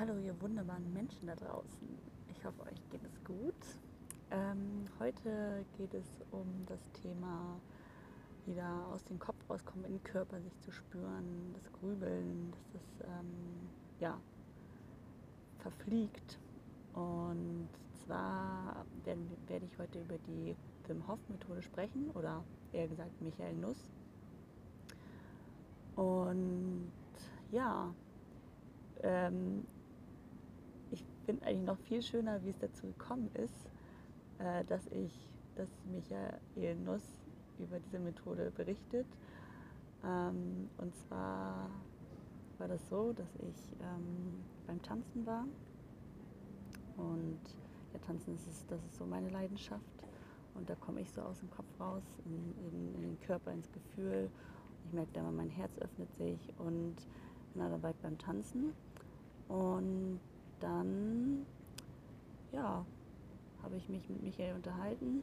Hallo, ihr wunderbaren Menschen da draußen. Ich hoffe, euch geht es gut. Ähm, heute geht es um das Thema wieder aus dem Kopf rauskommen, in den Körper sich zu spüren, das Grübeln, dass das ähm, ja, verfliegt. Und zwar werden, werde ich heute über die Wim Hof Methode sprechen oder eher gesagt Michael Nuss. Und ja, ähm, finde eigentlich noch viel schöner, wie es dazu gekommen ist, äh, dass ich, dass Michael Nuss über diese Methode berichtet. Ähm, und zwar war das so, dass ich ähm, beim Tanzen war. Und ja, Tanzen ist, das ist so meine Leidenschaft. Und da komme ich so aus dem Kopf raus, in, in, in den Körper, ins Gefühl. Ich merke da mein Herz öffnet sich und bin da dabei beim Tanzen. Und dann, ja, habe ich mich mit Michael unterhalten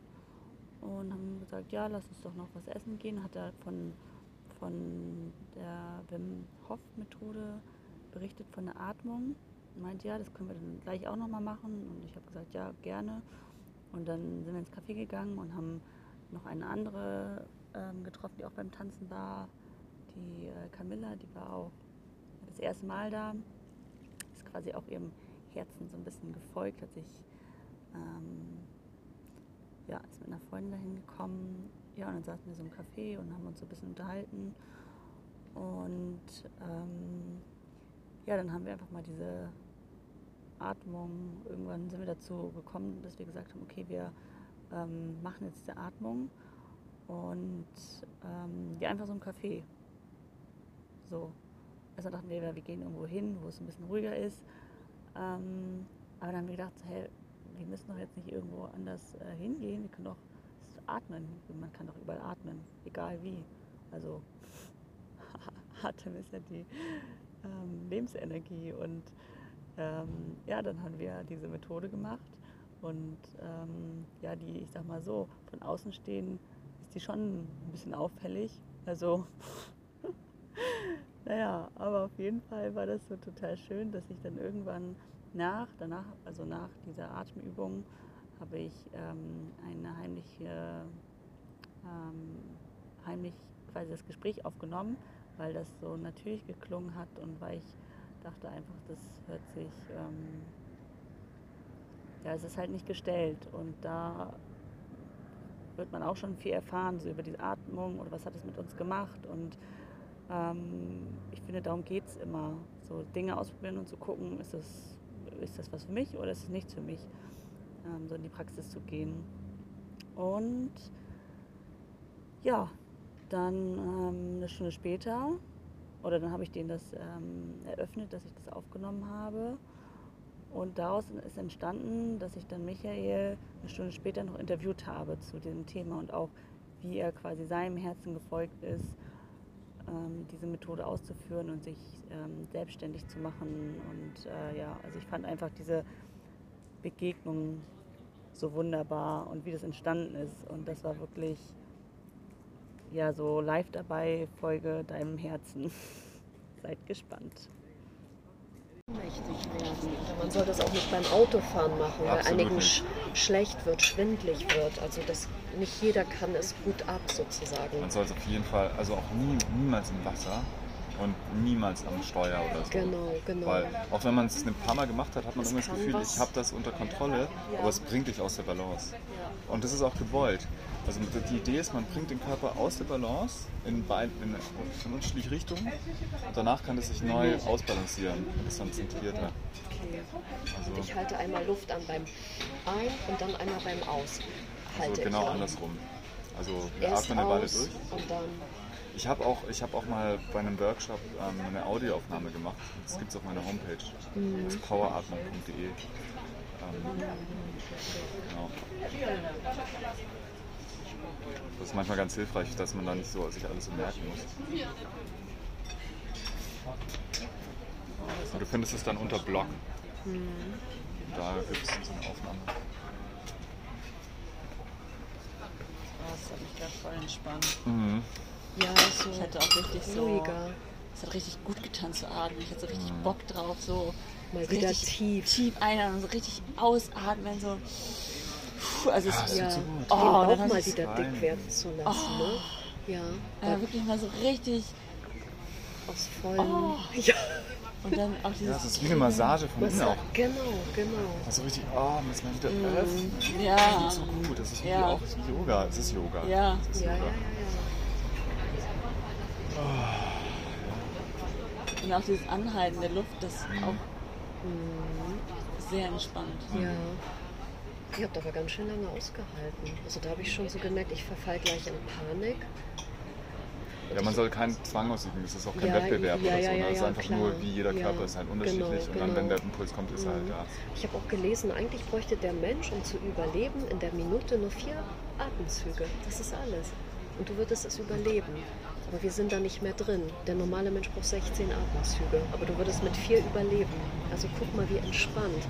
und haben gesagt, ja, lass uns doch noch was essen gehen. Hat er von, von der Wim Hof Methode berichtet, von der Atmung. Meint, ja, das können wir dann gleich auch nochmal machen. Und ich habe gesagt, ja, gerne. Und dann sind wir ins Café gegangen und haben noch eine andere ähm, getroffen, die auch beim Tanzen war. Die äh, Camilla, die war auch das erste Mal da. Ist quasi auch ihrem Herzen so ein bisschen gefolgt, hat sich ähm, ja, ist mit einer Freundin dahin gekommen. Ja, und dann saßen wir so im Café und haben uns so ein bisschen unterhalten. Und ähm, ja, dann haben wir einfach mal diese Atmung, irgendwann sind wir dazu gekommen, dass wir gesagt haben, okay, wir ähm, machen jetzt diese Atmung und ähm, ja, einfach so im Café. So. Also dachten wir, wir gehen irgendwo hin, wo es ein bisschen ruhiger ist. Ähm, aber dann haben wir gedacht, hey, wir müssen doch jetzt nicht irgendwo anders äh, hingehen, wir können doch atmen. Man kann doch überall atmen, egal wie. Also Atem ist ja die ähm, Lebensenergie. Und ähm, ja, dann haben wir diese Methode gemacht. Und ähm, ja, die, ich sag mal so, von außen stehen, ist die schon ein bisschen auffällig. Also, naja, aber auf jeden Fall war das so total schön, dass ich dann irgendwann nach, danach, also nach dieser Atemübung, habe ich ähm, eine heimliche, ähm, heimlich quasi das Gespräch aufgenommen, weil das so natürlich geklungen hat und weil ich dachte einfach, das hört sich, ähm, ja, es ist halt nicht gestellt. Und da wird man auch schon viel erfahren, so über die Atmung oder was hat es mit uns gemacht. Und ähm, ich finde, darum geht es immer, so Dinge ausprobieren und zu gucken, ist das ist das was für mich oder ist es nichts für mich, ähm, so in die Praxis zu gehen. Und ja, dann ähm, eine Stunde später, oder dann habe ich denen das ähm, eröffnet, dass ich das aufgenommen habe. Und daraus ist entstanden, dass ich dann Michael eine Stunde später noch interviewt habe zu diesem Thema und auch, wie er quasi seinem Herzen gefolgt ist diese Methode auszuführen und sich ähm, selbstständig zu machen. Und äh, ja, also ich fand einfach diese Begegnung so wunderbar und wie das entstanden ist. Und das war wirklich ja so live dabei, Folge deinem Herzen. Seid gespannt mächtig werden. Man soll das auch nicht beim Autofahren machen, weil einigen sch schlecht wird, schwindlig wird. Also das nicht jeder kann es gut ab sozusagen. Man soll es auf jeden Fall, also auch nie, niemals im Wasser und niemals am Steuer oder so. Genau, genau. Weil auch wenn man es ein paar Mal gemacht hat, hat man immer das Gefühl, was. ich habe das unter Kontrolle, ja. aber es bringt dich aus der Balance. Ja. Und das ist auch gewollt. Also die Idee ist, man bringt den Körper aus der Balance in, beid, in, in unterschiedliche Richtungen und danach kann es sich neu ausbalancieren und ist dann zentrierter. Okay. Also ich halte einmal Luft an beim Ein- und dann einmal beim Aus. Also genau andersrum. Also wir Erst atmen eine Weile durch. Und dann ich habe auch, hab auch mal bei einem Workshop ähm, eine Audioaufnahme gemacht. Das gibt es auf meiner Homepage. Mhm. Das ist poweratmung.de. Ähm, genau. Das ist manchmal ganz hilfreich, dass man da nicht so sich alles so merken muss. Und du findest es dann unter Blog. Mhm. Da gibt es so eine Aufnahme. Das hat mich gerade voll entspannt. Mhm. Ja, so. Ich hatte auch richtig so. Ruhiger. Es hat richtig gut getan zu atmen. Ich hatte so richtig mhm. Bock drauf, so Mal wieder richtig tief. tief einatmen und so richtig ausatmen, so. Puh, also Ja, es Ja, so gut. Oh, Bauch dann mal wieder rein. dick werden zu lassen. Ne? Ja, äh, wirklich mal so richtig. aus vollem. Oh. Ja, Und dann auch dieses. Ja, das ist wie eine Massage von innen auch. genau, genau. Also richtig, oh, muss man wieder öffnen. Ja. Das ist so gut. Das ist wie Ja. auch Yoga. Es ist Yoga. Ja. Es ist Ja, ja, Yoga. ja, Und auch dieses Anhalten der Luft, das Mhm. auch sehr entspannt. ja. Ja. Ihr habt aber ganz schön lange ausgehalten. Also da habe ich schon so gemerkt, ich verfall gleich in Panik. Ja, man soll keinen Zwang ausüben. Es ist auch kein Ja, Wettbewerb ja, oder so. ne? ja, Es ist einfach klar. nur, wie jeder Körper ist halt unterschiedlich. genau, und dann, wenn genau. der Impuls kommt, ist er halt da. Ich habe auch gelesen, eigentlich bräuchte der Mensch, um zu überleben, in der Minute nur vier Atemzüge. Das ist alles. Und du würdest es überleben. Aber wir sind da nicht mehr drin. Der normale Mensch braucht 16 Atemzüge. Aber du würdest mit vier überleben. Also guck mal, wie entspannt.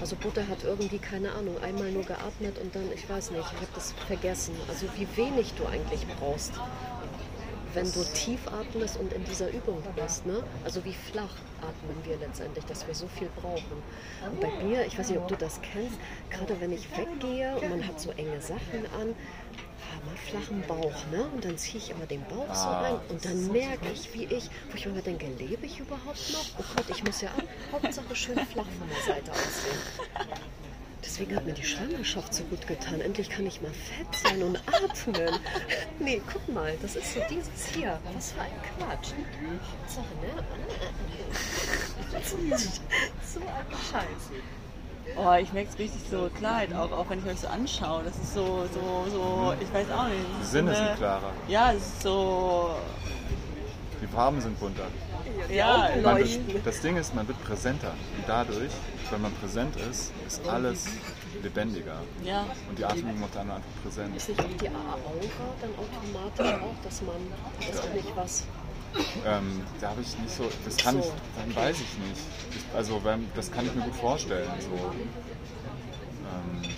Also Buddha hat irgendwie, keine Ahnung, einmal nur geatmet und dann, ich weiß nicht, ich habe das vergessen. Also wie wenig du eigentlich brauchst, wenn du tief atmest und in dieser Übung bist. Ne? Also wie flach atmen wir letztendlich, dass wir so viel brauchen. Und bei mir, ich weiß nicht, ob du das kennst, gerade wenn ich weggehe und man hat so enge Sachen an, ah, mal flachen Bauch, ne? Und dann ziehe ich immer den Bauch so Ah, rein und dann merke ich, wie ich, wo ich immer denke, lebe ich überhaupt noch? Oh Gott, ich muss ja ab. Hauptsache schön flach von der Seite aussehen. Deswegen hat mir die Schwangerschaft so gut getan. Endlich kann ich mal fett sein und atmen. Nee, guck mal, das ist so dieses hier. Was für ein Quatsch. Hauptsache, ne? So ein Scheiß. Oh, ich merke es richtig so Klarheit auch, auch wenn ich euch so anschaue. Das ist so, so, so, ich weiß auch nicht. Die das ist Sinne so eine- sind klarer. Ja, es ist so, Die Farben sind bunter. ja, Man das Ding ist, man wird präsenter. Und dadurch, wenn man präsent ist, ist alles lebendiger. ja. Und die Atmung macht dann einfach präsent. Ist nicht auch die Aura dann automatisch auch, dass man, das auch nicht was. Ähm, da habe ich nicht so, das kann So. ich, dann weiß ich nicht. Ich, also wenn, das kann ich mir gut vorstellen. So. Ähm,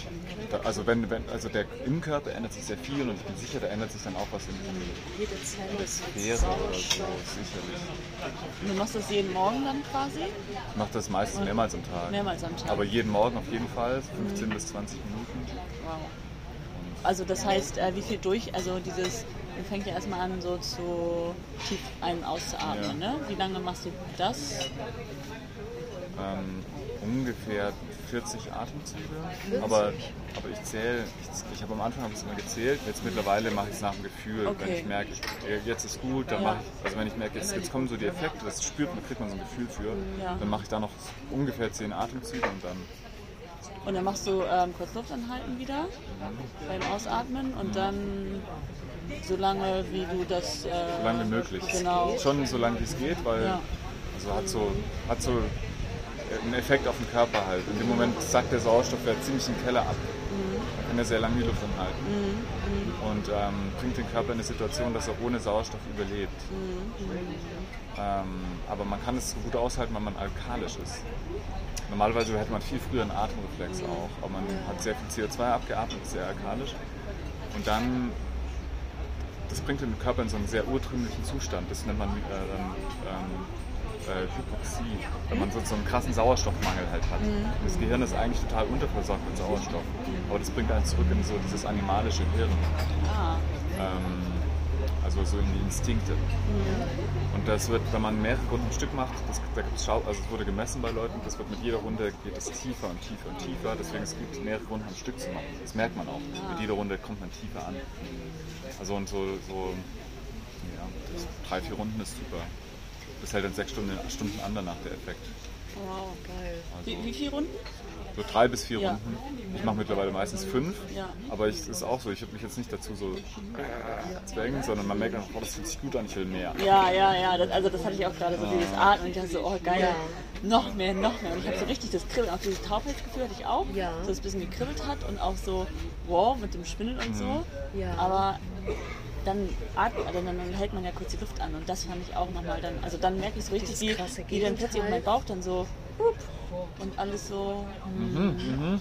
da, also wenn, wenn, also der im Körper ändert sich sehr viel und ich bin sicher, da ändert sich dann auch was in Jede Zelle ist der Sphäre oder so, sicherlich. Und du machst das jeden Morgen dann quasi? Ich mache das meistens mehrmals am Tag. Mehrmals am Tag. Aber jeden Morgen auf jeden Fall, 15 bis 20 Minuten. Wow. Also das heißt, äh, wie viel durch, also dieses, man fängt ja erstmal an so zu tief ein- und auszuatmen, Ja. ne? Wie lange machst du das? Ähm, ungefähr 40 Atemzüge. Aber, aber ich zähle, ich, ich habe am Anfang habe ich es immer gezählt, jetzt mittlerweile mache ich es nach dem Gefühl. Okay. Wenn ich merke, äh, jetzt ist gut, dann Ja. mache ich, also wenn ich merke, jetzt, jetzt kommen so die Effekte, das spürt man, kriegt man so ein Gefühl für, Ja. dann mache ich da noch ungefähr 10 Atemzüge und dann Und dann machst du ähm, kurz Luft anhalten wieder beim Ausatmen und dann so lange, wie du das... Äh, so lange wie möglich. Genau. Schon so lange wie es geht, weil Ja. also hat so, hat so einen Effekt auf den Körper halt. In dem Moment sackt der Sauerstoff ja ziemlich im Keller ab. Man kann ja sehr lange die Luft anhalten. Und ähm, bringt den Körper in eine Situation, dass er ohne Sauerstoff überlebt. Ähm, aber man kann es so gut aushalten, wenn man alkalisch ist. Normalerweise hätte man viel früher einen Atemreflex auch, aber man hat sehr viel CO2 abgeatmet, ist sehr alkalisch. Und dann, das bringt den Körper in so einen sehr urtrümlichen Zustand. Das nennt man äh, ähm, äh, Hypoxie, wenn man so, so einen krassen Sauerstoffmangel halt hat. Und das Gehirn ist eigentlich total unterversorgt mit Sauerstoff. Aber das bringt einen zurück in so dieses animalische Hirn. Ah, Ähm, also so in die Instinkte. Und das wird, wenn man mehrere Runden am Stück macht, das, da gibt's Schau, also es wurde gemessen bei Leuten, das wird mit jeder Runde geht es tiefer und tiefer und tiefer. Deswegen es gut, mehrere Runden am Stück zu machen. Das merkt man auch. Mit jeder Runde kommt man tiefer an. Also und so, so ja, drei, vier Runden ist super. Das hält dann sechs Stunden, Stunden an danach der Effekt. wow. Geil. Wie, Also wie viele Runden? so drei bis vier Ja. Runden. Ich mache mittlerweile meistens fünf. Ja. Aber es ist auch so, ich habe mich jetzt nicht dazu so äh, zwängen, sondern man merkt einfach, oh, das fühlt sich gut an, ich will mehr. Ja, ja, ja. Das, also das hatte ich auch gerade so dieses Atmen. Ich dachte so, oh geil, Ja. noch mehr, noch mehr. Und ich habe so richtig das Kribbeln, auch dieses Taubheitsgefühl hatte ich auch. Ja. So dass es ein bisschen gekribbelt hat und auch so, wow, mit dem Schwindeln und so. Ja. Aber dann atmet, also dann, dann hält man ja kurz die Luft an und das fand ich auch nochmal dann, also dann merke ich so richtig, wie, wie dann plötzlich mein Bauch dann so und alles so,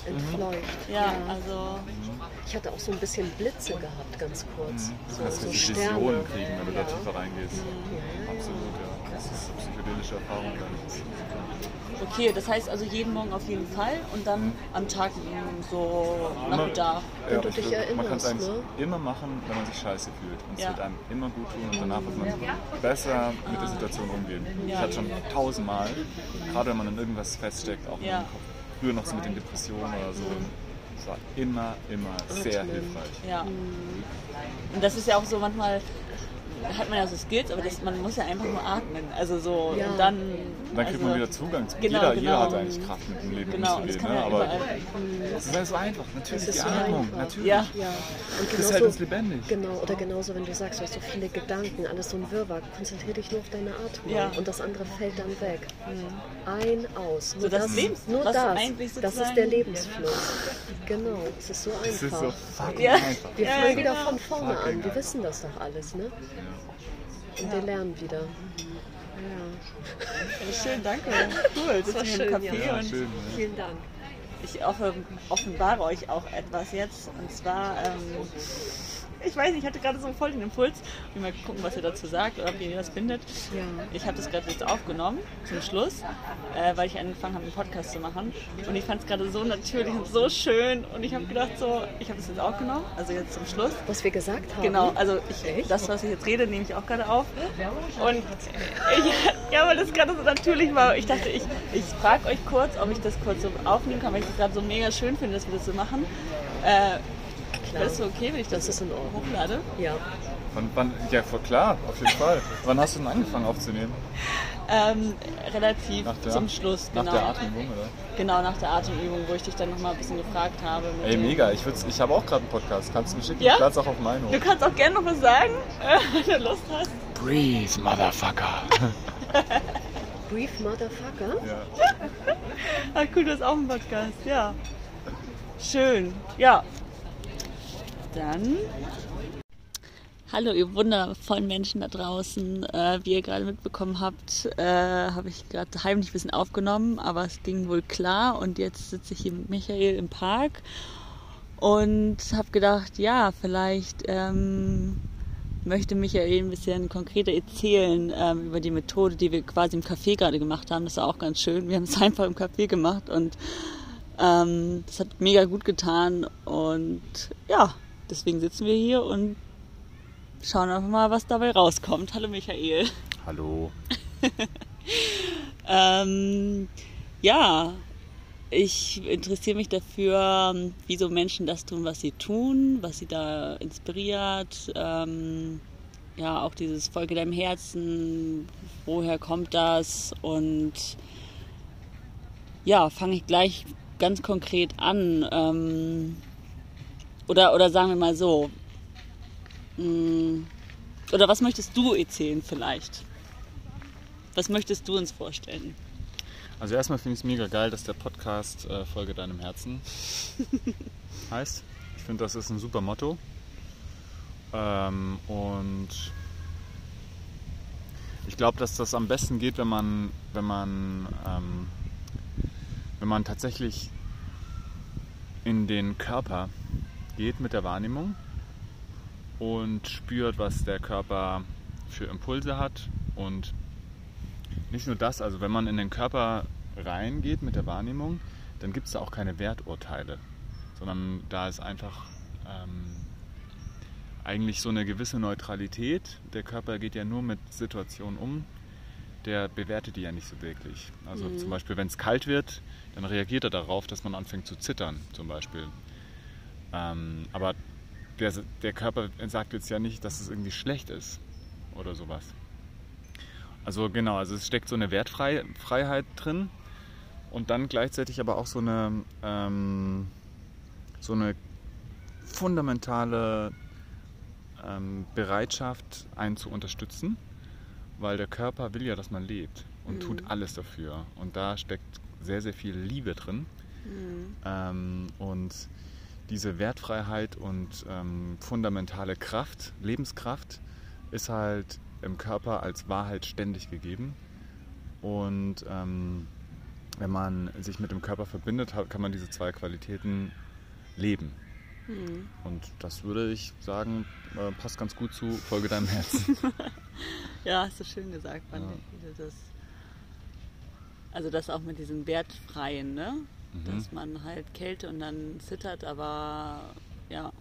Entfleucht. ja, also Ich hatte auch so ein bisschen Blitze gehabt, ganz kurz. Du So, kannst so richtig Sterne. Visionen kriegen, wenn du da Ja. tiefer reingehst. Absolut, ja. Das ist eine psychedelische Erfahrung dann. Okay, das heißt also jeden Morgen auf jeden Fall und dann mhm. am Tag so Nachmittag. Wenn ja, du dich erinnerst. Man kann es eigentlich ne? immer machen, wenn man sich scheiße fühlt. Und es ja. wird einem immer gut tun und danach wird man besser mit der Situation umgehen. Ja. Ich hatte schon tausendmal, gerade wenn man in irgendwas feststeckt, auch ja. im Kopf. Früher noch so mit den Depressionen oder so. Es war immer, immer sehr hilfreich. Ja. Und das ist ja auch so manchmal, hat man ja so Skills, aber das, man muss ja einfach nur atmen. Also so ja. und dann. dann kriegt also, man wieder Zugang zu. Genau, jeder, genau. jeder hat eigentlich Kraft mit dem Leben genau, umzugehen. Ne? Aber es ist so einfach. Natürlich die Atmung. Einfach. Natürlich. Ja. ja. Und das hält uns lebendig. Genau, oder genauso, wenn du sagst, du hast so viele Gedanken, alles so ein Wirrwarr, konzentriere dich nur auf deine Atmung ja. und das andere fällt dann weg. Mhm. Ein, aus. Nur so das, das Lebens, nur das. Das ist der Lebensfluss. Genau, es ist so einfach. Ist so fucking ja. einfach. Wir fangen wieder genau. von vorne an. Wir wissen das doch alles, ne? Und wir lernen wieder. Ja. schön, danke. Cool, das war schön, im Café ja. und schön, vielen Dank. Ich offenbare euch auch etwas jetzt. Und zwar ähm, ich weiß nicht, ich hatte gerade so voll den Impuls. Ich mal gucken, was ihr dazu sagt oder ob ihr das findet. Ja. Ich habe das gerade jetzt aufgenommen zum Schluss, äh, weil ich angefangen habe, einen Podcast zu machen. Und ich fand es gerade so natürlich und so schön. Und ich habe gedacht, so, ich habe es jetzt aufgenommen, also jetzt zum Schluss. Was wir gesagt haben. Genau, also ich, das, was ich jetzt rede, nehme ich auch gerade auf. Und ich, ja, weil das gerade so natürlich war. Ich dachte, ich, ich frage euch kurz, ob ich das kurz so aufnehmen kann, weil ich das gerade so mega schön finde, dass wir das so machen. Äh, das okay, wenn ich das, das ist in Ordnung. hochlade? Ja. Wann, wann, ja, klar, auf jeden Fall. wann hast du denn angefangen aufzunehmen? Ähm, relativ der, zum Schluss, genau. Nach der Atemübung, oder? Genau, nach der Atemübung, wo ich dich dann nochmal ein bisschen gefragt habe. Ey, mega. Ich, ich habe auch gerade einen Podcast. Kannst du mir schicken? Ja? Ich lade auch auf meinen hoch. Du kannst auch gerne noch was sagen, wenn du Lust hast. Breathe, Motherfucker. Breathe, Motherfucker? Ja. Ach cool, du hast auch einen Podcast, ja. Schön. Ja, dann. Hallo, ihr wundervollen Menschen da draußen. Äh, wie ihr gerade mitbekommen habt, äh, habe ich gerade heimlich ein bisschen aufgenommen, aber es ging wohl klar. Und jetzt sitze ich hier mit Michael im Park und habe gedacht, ja, vielleicht ähm, möchte Michael ein bisschen konkreter erzählen ähm, über die Methode, die wir quasi im Café gerade gemacht haben. Das war auch ganz schön. Wir haben es einfach im Café gemacht und ähm, das hat mega gut getan. Und ja, Deswegen sitzen wir hier und schauen einfach mal, was dabei rauskommt. Hallo Michael. Hallo. ähm, ja, ich interessiere mich dafür, wie so Menschen das tun, was sie tun, was sie da inspiriert. Ähm, ja, auch dieses Folge deinem Herzen, woher kommt das? Und ja, fange ich gleich ganz konkret an. Ähm, oder, oder sagen wir mal so. Mm, oder was möchtest du erzählen vielleicht? Was möchtest du uns vorstellen? Also erstmal finde ich es mega geil, dass der Podcast äh, Folge deinem Herzen heißt. Ich finde, das ist ein super Motto. Ähm, und ich glaube, dass das am besten geht, wenn man, wenn man, ähm, wenn man tatsächlich in den Körper geht mit der Wahrnehmung und spürt, was der Körper für Impulse hat. Und nicht nur das, also wenn man in den Körper reingeht mit der Wahrnehmung, dann gibt es da auch keine Werturteile, sondern da ist einfach ähm, eigentlich so eine gewisse Neutralität. Der Körper geht ja nur mit Situationen um, der bewertet die ja nicht so wirklich. Also mhm. zum Beispiel, wenn es kalt wird, dann reagiert er darauf, dass man anfängt zu zittern, zum Beispiel. Ähm, aber der, der Körper sagt jetzt ja nicht, dass es irgendwie schlecht ist oder sowas. Also genau, also es steckt so eine Wertfreiheit drin und dann gleichzeitig aber auch so eine, ähm, so eine fundamentale ähm, Bereitschaft, einen zu unterstützen, weil der Körper will ja, dass man lebt und mhm. tut alles dafür. Und da steckt sehr, sehr viel Liebe drin. Mhm. Ähm, und diese Wertfreiheit und ähm, fundamentale Kraft, Lebenskraft, ist halt im Körper als Wahrheit ständig gegeben. Und ähm, wenn man sich mit dem Körper verbindet, kann man diese zwei Qualitäten leben. Mhm. Und das würde ich sagen, äh, passt ganz gut zu Folge deinem Herzen. ja, hast du schön gesagt, fand ja. ich. Das also das auch mit diesem Wertfreien, ne? Mhm. Dass man halt Kälte und dann zittert, aber ja.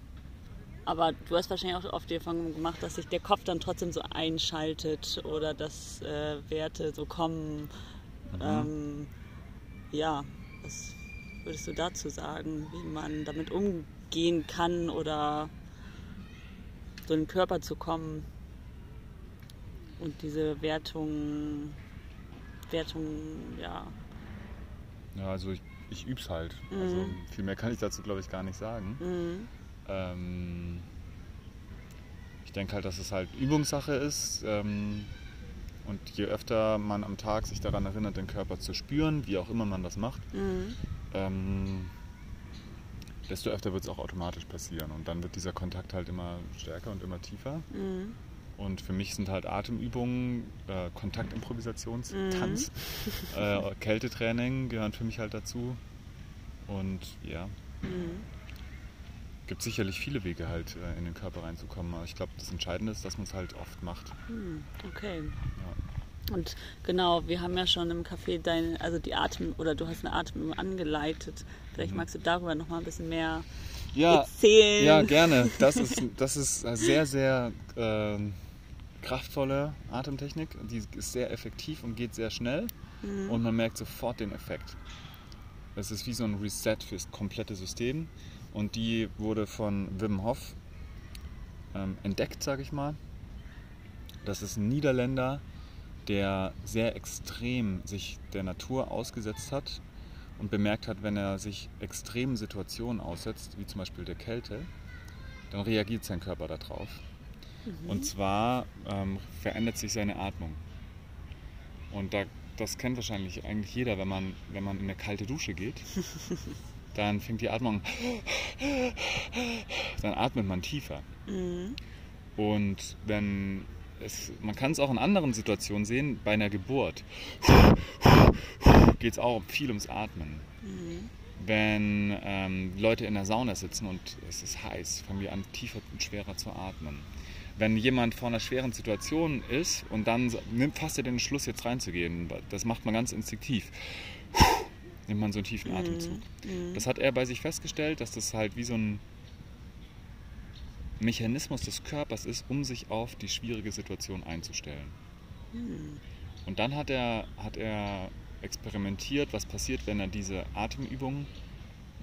Aber du hast wahrscheinlich auch oft die Erfahrung gemacht, dass sich der Kopf dann trotzdem so einschaltet oder dass äh, Werte so kommen. Mhm. Ähm, ja, was würdest du dazu sagen, wie man damit umgehen kann oder so in den Körper zu kommen und diese Wertung, Wertung, ja. Ja, also ich, ich üb's halt. Mhm. Also viel mehr kann ich dazu, glaube ich, gar nicht sagen. Mhm. Ähm, ich denke halt, dass es halt Übungssache ist. Ähm, und je öfter man am Tag sich daran erinnert, den Körper zu spüren, wie auch immer man das macht, mhm. ähm, desto öfter wird es auch automatisch passieren. Und dann wird dieser Kontakt halt immer stärker und immer tiefer. Mhm. Und für mich sind halt Atemübungen, äh, Kontaktimprovisationstanz, mhm. äh, Kältetraining gehören für mich halt dazu. Und ja, mhm. gibt sicherlich viele Wege halt äh, in den Körper reinzukommen. Aber ich glaube, das Entscheidende ist, dass man es halt oft macht. Mhm. Okay. Ja. Und genau, wir haben ja schon im Café deine, also die Atem oder du hast eine Atmung angeleitet. Vielleicht mhm. magst du darüber noch mal ein bisschen mehr ja, erzählen. Ja, gerne. Das ist, das ist sehr, sehr äh, kraftvolle Atemtechnik. Die ist sehr effektiv und geht sehr schnell mhm. und man merkt sofort den Effekt. Es ist wie so ein Reset fürs komplette System und die wurde von Wim Hof ähm, entdeckt, sage ich mal. Das ist ein Niederländer, der sehr extrem sich der Natur ausgesetzt hat und bemerkt hat, wenn er sich extremen Situationen aussetzt, wie zum Beispiel der Kälte, dann reagiert sein Körper darauf. Mhm. Und zwar ähm, verändert sich seine Atmung. Und da, das kennt wahrscheinlich eigentlich jeder, wenn man, wenn man in eine kalte Dusche geht. dann fängt die Atmung, dann atmet man tiefer. Mhm. Und wenn es, man kann es auch in anderen Situationen sehen, bei einer Geburt geht es auch viel ums Atmen. Mhm. Wenn ähm, Leute in der Sauna sitzen und es ist heiß, fangen wir an, tiefer und schwerer zu atmen wenn jemand vor einer schweren Situation ist und dann nimmt fast er den Schluss, jetzt reinzugehen, das macht man ganz instinktiv, nimmt man so einen tiefen Atemzug. Mhm. Das hat er bei sich festgestellt, dass das halt wie so ein Mechanismus des Körpers ist, um sich auf die schwierige Situation einzustellen. Mhm. Und dann hat er, hat er experimentiert, was passiert, wenn er diese Atemübungen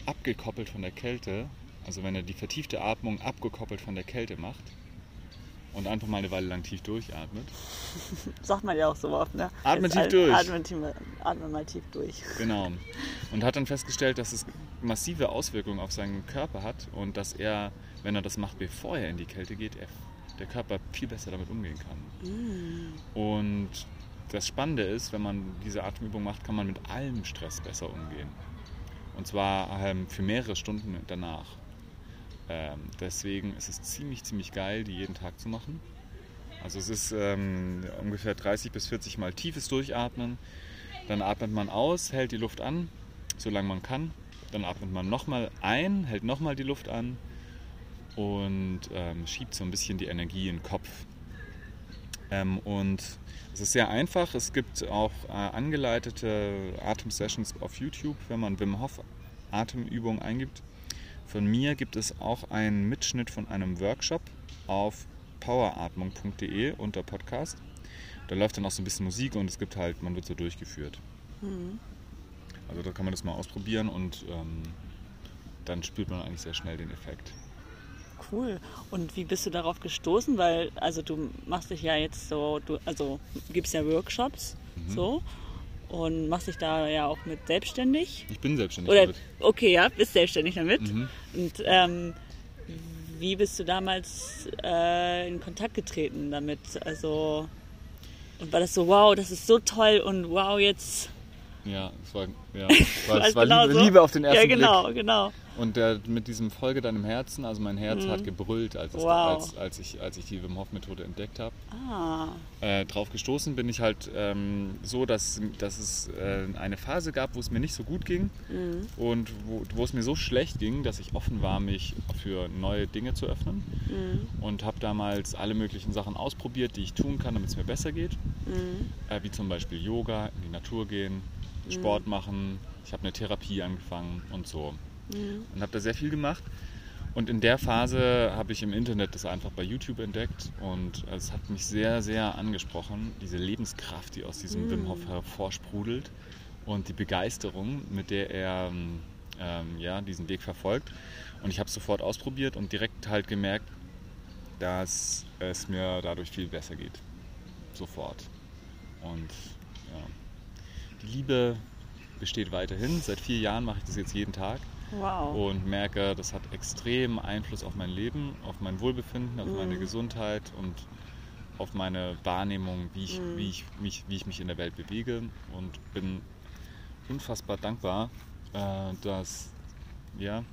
abgekoppelt von der Kälte, also wenn er die vertiefte Atmung abgekoppelt von der Kälte macht, und einfach mal eine Weile lang tief durchatmet. Sagt man ja auch so oft, ne? Atme tief durch. Atme, atme mal tief durch. Genau. Und hat dann festgestellt, dass es massive Auswirkungen auf seinen Körper hat und dass er, wenn er das macht, bevor er in die Kälte geht, er, der Körper viel besser damit umgehen kann. Mm. Und das Spannende ist, wenn man diese Atemübung macht, kann man mit allem Stress besser umgehen. Und zwar ähm, für mehrere Stunden danach. Ähm, deswegen ist es ziemlich, ziemlich geil, die jeden Tag zu machen. Also es ist ähm, ungefähr 30 bis 40 Mal tiefes Durchatmen. Dann atmet man aus, hält die Luft an, solange man kann. Dann atmet man nochmal ein, hält nochmal die Luft an und ähm, schiebt so ein bisschen die Energie in den Kopf. Ähm, und es ist sehr einfach. Es gibt auch äh, angeleitete Atemsessions auf YouTube, wenn man Wim Hof Atemübungen eingibt. Von mir gibt es auch einen Mitschnitt von einem Workshop auf poweratmung.de unter Podcast. Da läuft dann auch so ein bisschen Musik und es gibt halt, man wird so durchgeführt. Mhm. Also da kann man das mal ausprobieren und ähm, dann spürt man eigentlich sehr schnell den Effekt. Cool. Und wie bist du darauf gestoßen? Weil, also du machst dich ja jetzt so, du, also gibst ja Workshops mhm. so und machst dich da ja auch mit selbstständig. Ich bin selbstständig Oder, damit. Okay, ja, bist selbstständig damit. Mhm. Und ähm, wie bist du damals äh, in Kontakt getreten damit? Also, und war das so, wow, das ist so toll und wow, jetzt. Ja, es war, ja, war, war genau Liebe, so. Liebe, auf den ersten Blick. Ja, genau, Blick. genau. Und der, mit diesem Folge deinem Herzen, also mein Herz mhm. hat gebrüllt, als, wow. als, als, ich, als ich die Wim Hof Methode entdeckt habe. Ah. Äh, drauf gestoßen bin ich halt ähm, so, dass, dass es äh, eine Phase gab, wo es mir nicht so gut ging mhm. und wo, wo es mir so schlecht ging, dass ich offen war, mich für neue Dinge zu öffnen. Mhm. Und habe damals alle möglichen Sachen ausprobiert, die ich tun kann, damit es mir besser geht. Mhm. Äh, wie zum Beispiel Yoga, in die Natur gehen, Sport machen. Ich habe eine Therapie angefangen und so. Mhm. Und habe da sehr viel gemacht. Und in der Phase habe ich im Internet das einfach bei YouTube entdeckt und es hat mich sehr, sehr angesprochen, diese Lebenskraft, die aus diesem Mm. Wim Hof hervorsprudelt und die Begeisterung, mit der er ähm, ja, diesen Weg verfolgt. Und ich habe es sofort ausprobiert und direkt halt gemerkt, dass es mir dadurch viel besser geht. Sofort. Und ja, die Liebe besteht weiterhin. Seit vier Jahren mache ich das jetzt jeden Tag Wow. und merke, das hat extrem Einfluss auf mein Leben, auf mein Wohlbefinden, auf meine Mhm. Gesundheit und auf meine Wahrnehmung, wie ich, Mhm. wie, ich mich, wie ich mich in der Welt bewege und bin unfassbar dankbar, äh, dass, ja,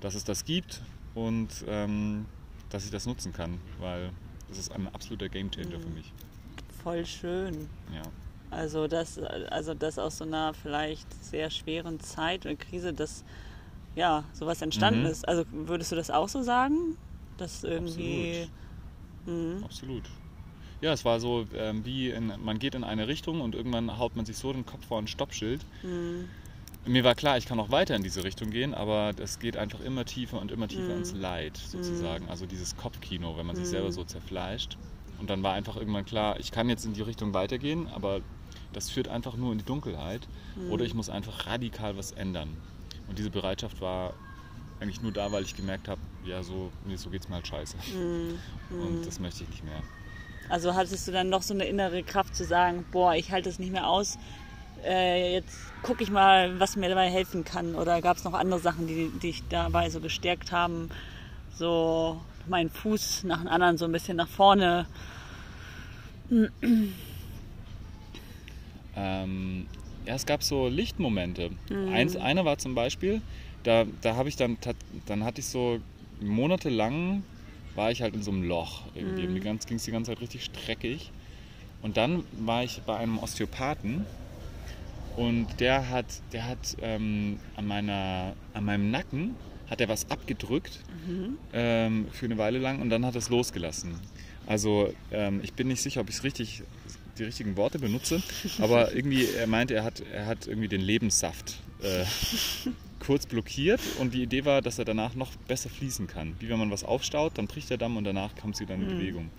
dass es das gibt und ähm, dass ich das nutzen kann, weil das ist ein absoluter Gamechanger für Mhm. mich. Voll schön. Ja. Also das, also das aus so einer vielleicht sehr schweren Zeit oder Krise, dass ja sowas entstanden Mhm. ist. Also würdest du das auch so sagen? Dass irgendwie. Mhm. Absolut. Ja, es war so, ähm, wie in, man geht in eine Richtung und irgendwann haut man sich so den Kopf vor ein Stoppschild. Mhm. Mir war klar, ich kann auch weiter in diese Richtung gehen, aber das geht einfach immer tiefer und immer tiefer Mhm. ins Leid sozusagen. Also dieses Kopfkino, wenn man sich Mhm. selber so zerfleischt. Und dann war einfach irgendwann klar, ich kann jetzt in die Richtung weitergehen, aber das führt einfach nur in die Dunkelheit. Mhm. Oder ich muss einfach radikal was ändern. Und diese Bereitschaft war eigentlich nur da, weil ich gemerkt habe, ja, so, nee, so geht's mir halt scheiße. Mhm. Und das möchte ich nicht mehr. Also hattest du dann noch so eine innere Kraft zu sagen, boah, ich halte es nicht mehr aus. Äh, jetzt gucke ich mal, was mir dabei helfen kann. Oder gab es noch andere Sachen, die, die dich dabei so gestärkt haben, so meinen Fuß nach dem anderen so ein bisschen nach vorne. Ähm, ja, es gab so Lichtmomente. Mhm. Eins, einer war zum Beispiel, da, da habe ich dann, dann hatte ich so monatelang, war ich halt in so einem Loch irgendwie. Mhm. Ging es die ganze Zeit richtig streckig. Und dann war ich bei einem Osteopathen und der hat, der hat ähm, an, meiner, an meinem Nacken hat er was abgedrückt ähm, für eine Weile lang und dann hat er es losgelassen. Also ähm, ich bin nicht sicher, ob ich es richtig, die richtigen Worte benutze, aber irgendwie er meinte, er hat, er hat irgendwie den Lebenssaft äh, kurz blockiert und die Idee war, dass er danach noch besser fließen kann. Wie wenn man was aufstaut, dann bricht der Damm und danach kommt sie dann in Bewegung.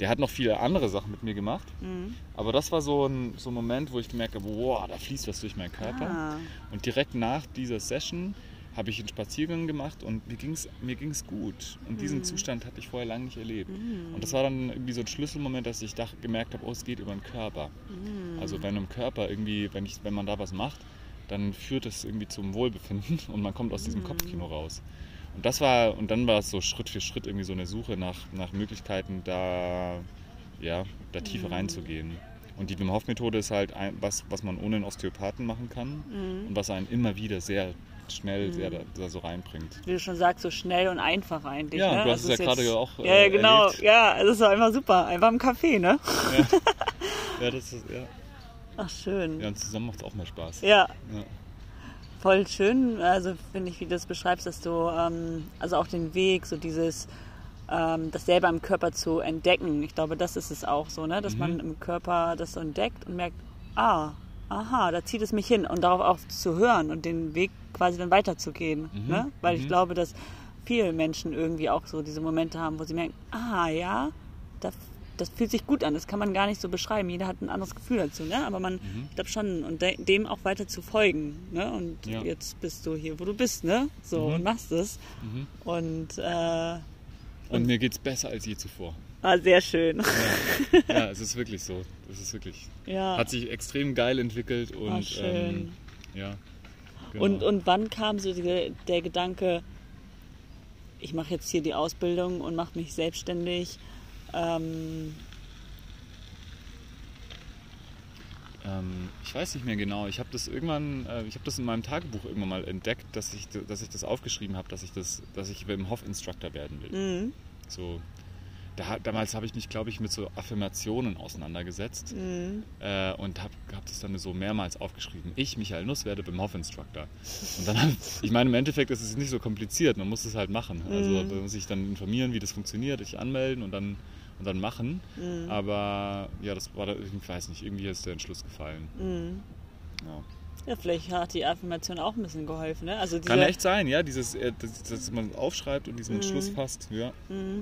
Der hat noch viele andere Sachen mit mir gemacht, Mhm. aber das war so ein, so ein Moment, wo ich gemerkt habe, wow, da fließt was durch meinen Körper. Ah. Und direkt nach dieser Session habe ich einen Spaziergang gemacht und mir ging es mir ging's gut. Und diesen Mhm. Zustand hatte ich vorher lange nicht erlebt. Und das war dann irgendwie so ein Schlüsselmoment, dass ich dach, gemerkt habe, oh, es geht über den Körper. Mhm. Also wenn im Körper irgendwie, wenn, ich, wenn man da was macht, dann führt es irgendwie zum Wohlbefinden und man kommt aus diesem Mhm. Kopfkino raus. Und das war, und dann war es so Schritt für Schritt irgendwie so eine Suche nach, nach Möglichkeiten, da, ja, da tiefer Mhm. reinzugehen. Und die Wim Hof Methode ist halt ein, was, was man ohne einen Osteopathen machen kann Mhm. und was einen immer wieder sehr schnell sehr da, da so reinbringt. Wie du schon sagst, so schnell und einfach eigentlich. Ja, ne? du hast es ja gerade jetzt- auch, Ja, ja, äh, genau. erlebt. Ja, es ist einfach super. Einfach im Café, ne? Ja, das ist, ja. Ach, schön. ja und zusammen macht es auch mehr Spaß. Ja, Ja. voll schön. Also finde ich, wie du das beschreibst, dass du ähm, also auch den Weg, so dieses ähm, das selber im Körper zu entdecken. Ich glaube, das ist es auch so, ne? dass Mhm. man im Körper das so entdeckt und merkt, ah, aha, da zieht es mich hin und darauf auch zu hören und den Weg quasi dann weiterzugehen. Mhm. Ne? Weil ich Mhm. glaube, dass viele Menschen irgendwie auch so diese Momente haben, wo sie merken, ah ja, das, das fühlt sich gut an. Das kann man gar nicht so beschreiben. Jeder hat ein anderes Gefühl dazu, ne? Aber man, Mhm. ich glaube schon, und de dem auch weiter zu folgen. Ne? Und Ja. jetzt bist du hier, wo du bist, ne? So Mhm. und machst es. Mhm. Und äh, Und mir geht es besser als je zuvor. War sehr schön. Ja, ja es ist wirklich so. Es ist wirklich. ja. Hat sich extrem geil entwickelt und Ah, schön. Ähm, ja. genau. Und, und wann kam so die, der Gedanke, ich mache jetzt hier die Ausbildung und mache mich selbstständig? Ähm, Ähm, ich weiß nicht mehr genau. Ich habe das irgendwann, äh, ich habe das in meinem Tagebuch irgendwann mal entdeckt, dass ich, dass ich das aufgeschrieben habe, dass ich das, dass ich Wim Hof Instructor werden will. mhm. So, da, damals habe ich mich, glaube ich, mit so Affirmationen auseinandergesetzt Mhm. äh, und habe hab das dann so mehrmals aufgeschrieben. Ich, Michael Nuss, werde Wim Hof Instructor. Und dann, ich meine, im Endeffekt ist es nicht so kompliziert. Man muss es halt machen. Also Mhm. man muss sich dann informieren, wie das funktioniert, sich anmelden und dann und dann machen. Mhm. Aber ja, das war da, ich weiß nicht, irgendwie ist der Entschluss gefallen. Mhm. Ja. Ja, vielleicht hat die Affirmation auch ein bisschen geholfen. Ne? Also Kann echt sein, ja, dieses, äh, dass, dass man aufschreibt und diesen Entschluss Mhm. fasst. Ja.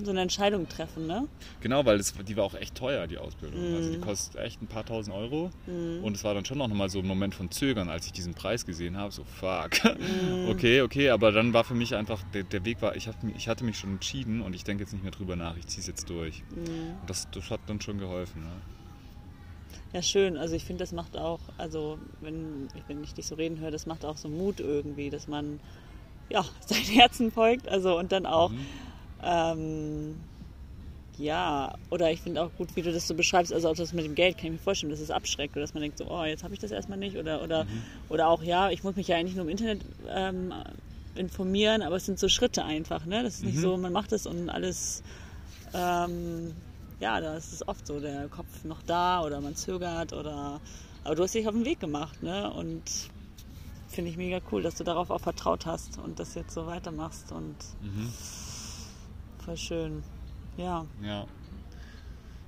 so eine Entscheidung treffen, ne? Genau, weil das, die war auch echt teuer, die Ausbildung. Also Mhm. die kostet echt ein paar tausend Euro. Und es war dann schon noch mal so ein Moment von Zögern, als ich diesen Preis gesehen habe. So, fuck. Mhm. Okay, okay, aber dann war für mich einfach, der, der Weg war, ich, hab, ich hatte mich schon entschieden und ich denke jetzt nicht mehr drüber nach, ich ziehe es jetzt durch. Mhm. Das, das hat dann schon geholfen. Ne? Ja, schön. Also ich finde, das macht auch, also wenn, wenn ich dich so reden höre, das macht auch so Mut irgendwie, dass man ja sein Herzen folgt. Also und dann auch, Mhm. ähm, ja, oder ich finde auch gut, wie du das so beschreibst, also auch das mit dem Geld, kann ich mir vorstellen, dass es abschreckt oder dass man denkt so, oh, jetzt habe ich das erstmal nicht oder, oder, oder auch, ja, ich muss mich ja eigentlich nur im Internet ähm, informieren, aber es sind so Schritte einfach, ne? Das ist nicht so, man macht es und alles, ähm, ja, da ist es oft so, der Kopf noch da oder man zögert oder, aber du hast dich auf den Weg gemacht, ne? Und finde ich mega cool, dass du darauf auch vertraut hast und das jetzt so weitermachst und voll schön. Ja. Ja.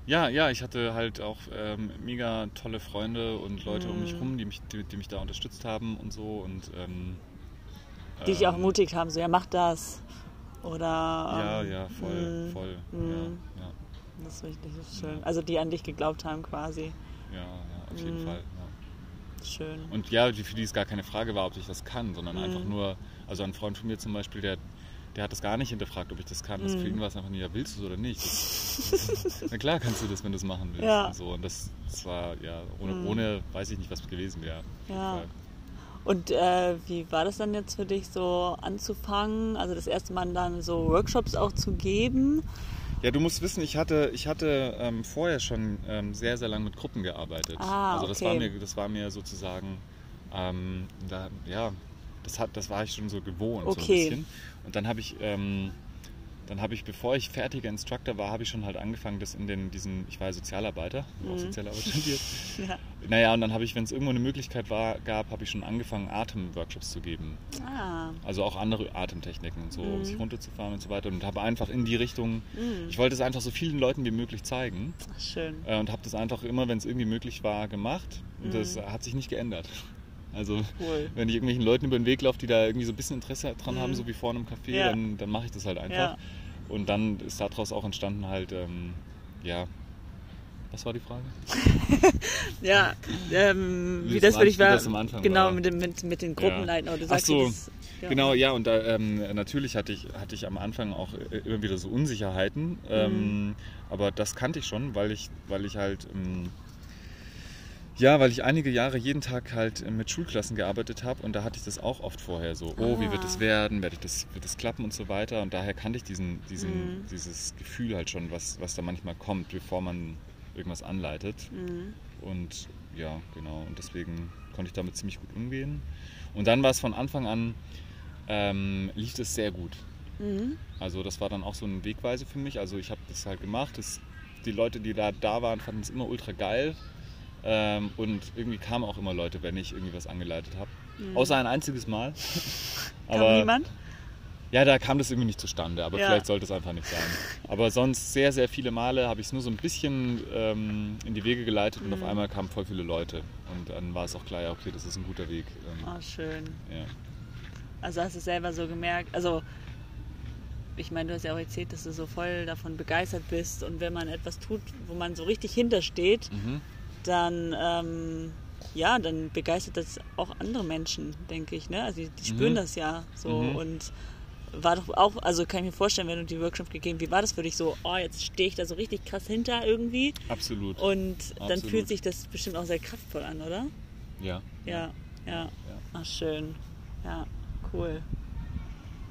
Ja, ja, ich hatte halt auch ähm, mega tolle Freunde und Leute um Mhm. mich rum, die mich, die, die mich da unterstützt haben und so. Und, ähm, Die dich auch ähm, ermutigt haben, so ja, mach das. Oder. Ja, ähm, ja, voll, mm, voll. Ja, ja, Das ist richtig das ist schön. Also die an dich geglaubt haben quasi. ja, ja, auf jeden Mhm. Fall. Ja. Schön. Und ja, für die es gar keine Frage war, ob ich das kann, sondern Mhm. einfach nur, also ein Freund von mir zum Beispiel, der, der hat das gar nicht hinterfragt, ob ich das kann. Das für Mhm. ihn war es einfach nur, ja, willst du es oder nicht? Das, na klar kannst du das, wenn du es machen willst. Ja. Und, so. und das, das war, ja, ohne, Mhm. ohne weiß ich nicht, was gewesen wäre. Ja. Und äh, wie war das dann jetzt für dich so anzufangen? Also das erste Mal dann so Workshops auch zu geben? Ja, du musst wissen, ich hatte, ich hatte ähm, vorher schon ähm, sehr, sehr lange mit Gruppen gearbeitet. Ah, also das okay. war mir, das war mir sozusagen, ähm, da, ja, das hat, das war ich schon so gewohnt so ein Okay. bisschen. Und dann habe ich, ähm, dann habe ich, bevor ich fertiger Instructor war, habe ich schon halt angefangen, das in den, diesen, ich war Sozialarbeiter, habe auch Sozialarbeit studiert. Ja. Naja, und dann habe ich, wenn es irgendwo eine Möglichkeit war, gab, habe ich schon angefangen, Atemworkshops zu geben. Ah, Also auch andere Atemtechniken und so, Mhm. um sich runterzufahren und so weiter. Und habe einfach in die Richtung, ich wollte es einfach so vielen Leuten wie möglich zeigen. ach, schön. Äh, und habe das einfach immer, wenn es irgendwie möglich war, gemacht. Und das hat sich nicht geändert. Also Mhm. Cool. wenn ich irgendwelchen Leuten über den Weg laufe, die da irgendwie so ein bisschen Interesse dran haben, so wie vorne im Café, Mhm. Ja. dann, dann mache ich das halt einfach. Ja. Und dann ist daraus auch entstanden halt, ähm, ja, was war die Frage? Ja, ähm, Wie wie das Anfang- wie war. das am Anfang genau, war. mit, dem, mit, mit den Gruppenleiten. Aber du Ach sagst so, das, ja. Genau, ja, und da, ähm, natürlich hatte ich, hatte ich am Anfang auch immer wieder so Unsicherheiten, ähm, aber das kannte ich schon, weil ich, weil ich halt, ähm, ja, weil ich einige Jahre jeden Tag halt äh, mit Schulklassen gearbeitet habe und da hatte ich das auch oft vorher so, oh, wie wird Ah. das werden, werde ich das, wird das klappen und so weiter und daher kannte ich diesen, diesen, Mhm. dieses Gefühl halt schon, was, was da manchmal kommt, bevor man irgendwas anleitet Mhm. und ja, genau. Und deswegen konnte ich damit ziemlich gut umgehen. Und dann war es von Anfang an, ähm, lief es sehr gut. Mhm. Also das war dann auch so eine Wegweise für mich. Also ich habe das halt gemacht. Das, die Leute, die da, da waren, fanden es immer ultra geil. Ähm, und irgendwie kamen auch immer Leute, wenn ich irgendwie was angeleitet habe. Außer ein einziges Mal. Mhm. Kam niemand? Ja, da kam das irgendwie nicht zustande, aber Ja. vielleicht sollte es einfach nicht sein. Aber sonst sehr, sehr viele Male habe ich es nur so ein bisschen ähm, in die Wege geleitet und auf Mhm. einmal kamen voll viele Leute. Und dann war es auch klar, ja, okay, das ist ein guter Weg. Ähm, Oh, schön. ja. Also hast du es selber so gemerkt, also ich meine, du hast ja auch erzählt, dass du so voll davon begeistert bist und wenn man etwas tut, wo man so richtig hintersteht, Mhm. Dann ähm, ja, dann begeistert das auch andere Menschen, denke ich. Ne? Also die, die spüren Mhm. das ja so Mhm. und war doch auch, also kann ich mir vorstellen, wenn du die Workshop gegeben, wie war das für dich so? Oh, jetzt stehe ich da so richtig krass hinter irgendwie Absolut. und dann Absolut. fühlt sich das bestimmt auch sehr kraftvoll an, oder? ja. Ja, ja. Ach, schön. Ja, cool.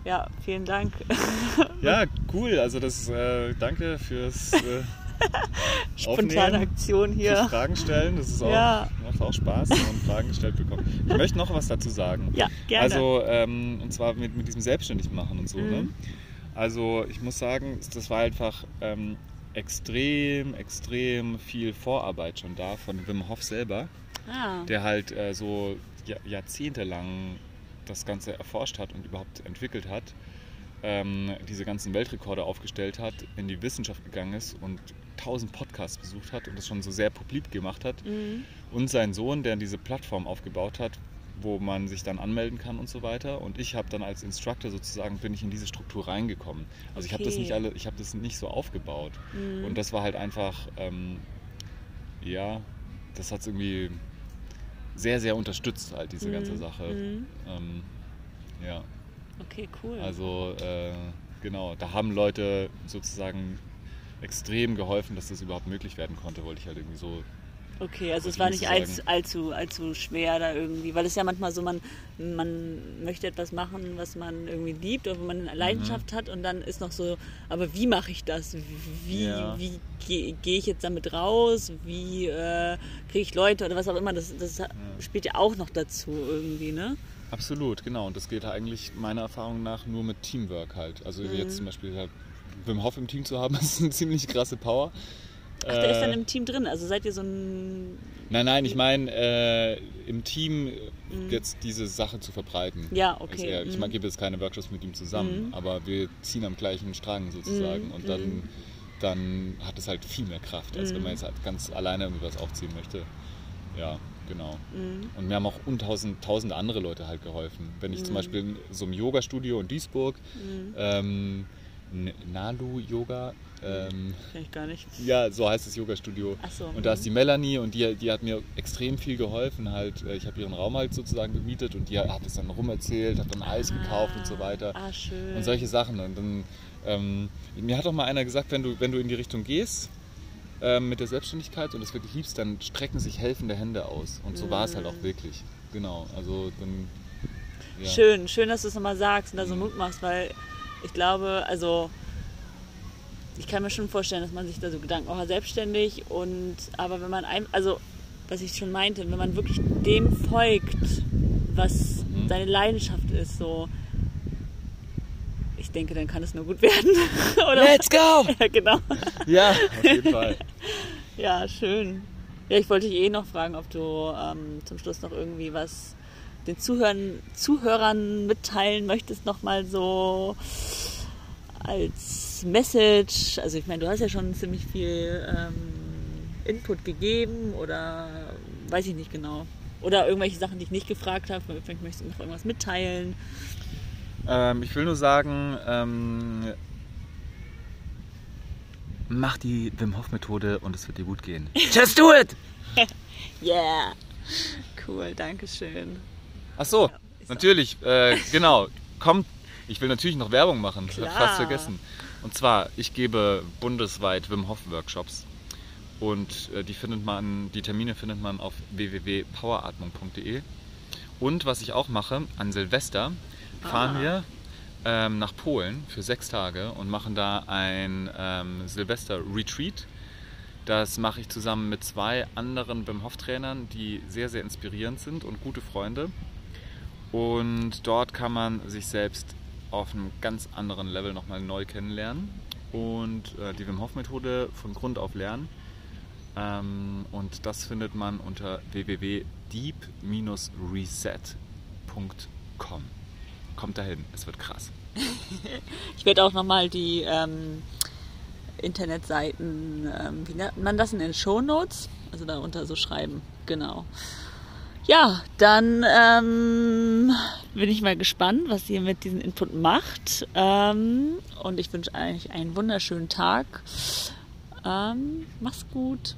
Ja, vielen Dank. Ja, cool. Also das, äh, danke fürs äh, Spontane Aktion hier. Fragen stellen. Das ist auch, Ja. macht auch Spaß, wenn man Fragen gestellt bekommt. Ich möchte noch was dazu sagen. Ja, gerne. Also, ähm, und zwar mit, mit diesem Selbstständigmachen und so. Ne? Mhm. Also, ich muss sagen, das war einfach ähm, extrem, extrem viel Vorarbeit schon da von Wim Hof selber, Ah, der halt äh, so ja, jahrzehntelang das Ganze erforscht hat und überhaupt entwickelt hat. Ähm, diese ganzen Weltrekorde aufgestellt hat, in die Wissenschaft gegangen ist und tausend Podcasts besucht hat und das schon so sehr publik gemacht hat. mhm. Und sein Sohn, der diese Plattform aufgebaut hat, wo man sich dann anmelden kann und so weiter. Und ich habe dann als Instructor sozusagen bin ich in diese Struktur reingekommen. Also ich habe das nicht alle, ich habe das nicht so aufgebaut. Mhm. Und das war halt einfach, ähm, ja, das hat es irgendwie sehr, sehr unterstützt, halt diese mhm. ganze Sache. Mhm. Ähm, ja. Okay, cool. Also äh, genau, da haben Leute sozusagen extrem geholfen, dass das überhaupt möglich werden konnte, wollte ich halt irgendwie so Okay, also es war nicht allzu, allzu, allzu schwer da irgendwie, weil es ja manchmal so, man, man möchte etwas machen, was man irgendwie liebt oder wo man eine Leidenschaft mhm. hat und dann ist noch so, aber wie mache ich das? Wie, ja. wie gehe geh ich jetzt damit raus? Wie äh, kriege ich Leute oder was auch immer? Das, das ja. spielt ja auch noch dazu irgendwie, ne? Absolut, genau. Und das geht eigentlich meiner Erfahrung nach nur mit Teamwork halt. Also mhm. jetzt zum Beispiel halt Wim Hof im Team zu haben, ist eine ziemlich krasse Power. Ach, der äh, ist dann im Team drin. Also seid ihr so ein. Nein, nein, ich meine, äh, im Team mhm. jetzt diese Sache zu verbreiten. Ja, okay. Er, ich mhm. gebe jetzt keine Workshops mit ihm zusammen, mhm. aber wir ziehen am gleichen Strang sozusagen. Mhm. Und dann, mhm. dann hat es halt viel mehr Kraft, als wenn man jetzt halt ganz alleine irgendwie was aufziehen möchte. Ja, genau. Und mir haben auch tausend, tausende andere Leute halt geholfen. Wenn ich zum Beispiel in so einem Yoga-Studio in Duisburg, ähm, Nalu Yoga, ähm, Kenn ich gar nicht. Ja, so heißt das Yoga-Studio. So, und da ist die Melanie und die, die hat mir extrem viel geholfen. Halt, äh, ich habe ihren Raum halt sozusagen gemietet und die hat es dann rumerzählt, hat dann Eis ah, gekauft und so weiter. Ah, schön. Und solche Sachen. Und dann, ähm, mir hat auch mal einer gesagt, wenn du, wenn du in die Richtung gehst, ähm, mit der Selbstständigkeit und es wirklich liebst, dann strecken sich helfende Hände aus. Und so mhm. war es halt auch mm. wirklich. Genau. Also dann. Ja. Schön, schön, dass du es nochmal sagst und da so Mut machst, weil ich glaube, also ich kann mir schon vorstellen, dass man sich da so Gedanken auch selbstständig und aber wenn man einem, also was ich schon meinte, wenn man wirklich dem folgt, was mhm. seine Leidenschaft ist, so ich denke, dann kann es nur gut werden. Let's go! ja, genau. Ja, auf jeden Fall. Ja, schön. Ja, ich wollte dich eh noch fragen, ob du ähm, zum Schluss noch irgendwie was den Zuhörern, Zuhörern mitteilen möchtest, nochmal so als Message? Also ich meine, du hast ja schon ziemlich viel ähm, Input gegeben oder weiß ich nicht genau. Oder irgendwelche Sachen, die ich nicht gefragt habe. Vielleicht möchtest du noch irgendwas mitteilen. Ähm, ich will nur sagen, ähm, mach die Wim Hof Methode und es wird dir gut gehen. Just do it! yeah! Cool, danke schön. Ach so, ja, natürlich, äh, genau. Kommt, ich will natürlich noch Werbung machen, ich habe fast vergessen. Und zwar, ich gebe bundesweit Wim Hof Workshops und äh, die findet man, die Termine findet man auf www.poweratmung.de. Und was ich auch mache, an Silvester fahren ah. wir ähm, nach Polen für sechs Tage und machen da ein ähm, Silvester-Retreat. Das mache ich zusammen mit zwei anderen Wim Hof Trainern, die sehr, sehr inspirierend sind und gute Freunde. Und dort kann man sich selbst auf einem ganz anderen Level nochmal neu kennenlernen und äh, die Wim Hof Methode von Grund auf lernen. Ähm, und das findet man unter www.deep-reset.com. Kommt dahin, es wird krass. ich werde auch nochmal die ähm, Internetseiten, ähm, wie nennt man das in den Shownotes? Also darunter so schreiben, genau. Ja, dann ähm, bin ich mal gespannt, was ihr mit diesem Input macht. Ähm, und ich wünsche eigentlich einen wunderschönen Tag. Ähm, mach's gut.